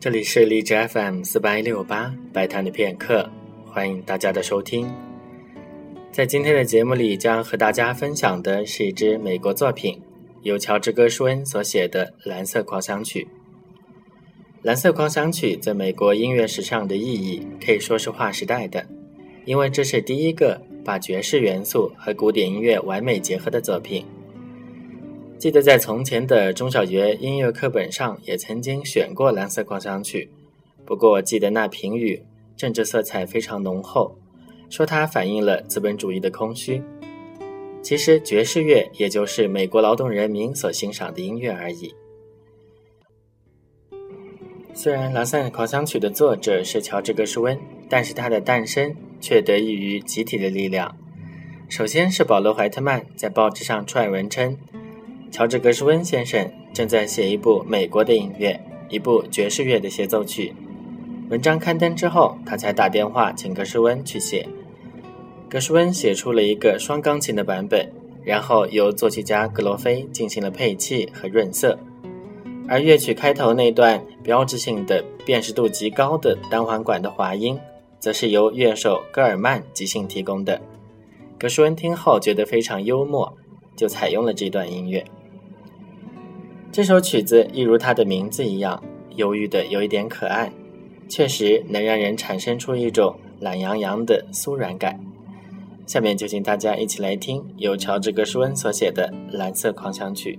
这里是荔枝 FM 四八一六八白谈的片刻，欢迎大家的收听。在今天的节目里，将和大家分享的是一支美国作品，由乔治·戈舒恩所写的《蓝色狂想曲》。《蓝色狂想曲》在美国音乐史上的意义可以说是划时代的，因为这是第一个把爵士元素和古典音乐完美结合的作品。记得在从前的中小学音乐课本上也曾经选过《蓝色狂想曲》，不过记得那评语政治色彩非常浓厚，说它反映了资本主义的空虚。其实爵士乐也就是美国劳动人民所欣赏的音乐而已。虽然《蓝色狂想曲》的作者是乔治·格什温，但是它的诞生却得益于集体的力量。首先是保罗·怀特曼在报纸上撰文称。乔治·格什温先生正在写一部美国的音乐，一部爵士乐的协奏曲。文章刊登之后，他才打电话请格什温去写。格什温写出了一个双钢琴的版本，然后由作曲家格罗菲进行了配器和润色。而乐曲开头那段标志性的、辨识度极高的单簧管的滑音，则是由乐手戈尔曼即兴提供的。格什温听后觉得非常幽默，就采用了这段音乐。这首曲子一如它的名字一样，忧郁的有一点可爱，确实能让人产生出一种懒洋洋的酥软感。下面就请大家一起来听由乔治·格什温所写的《蓝色狂想曲》。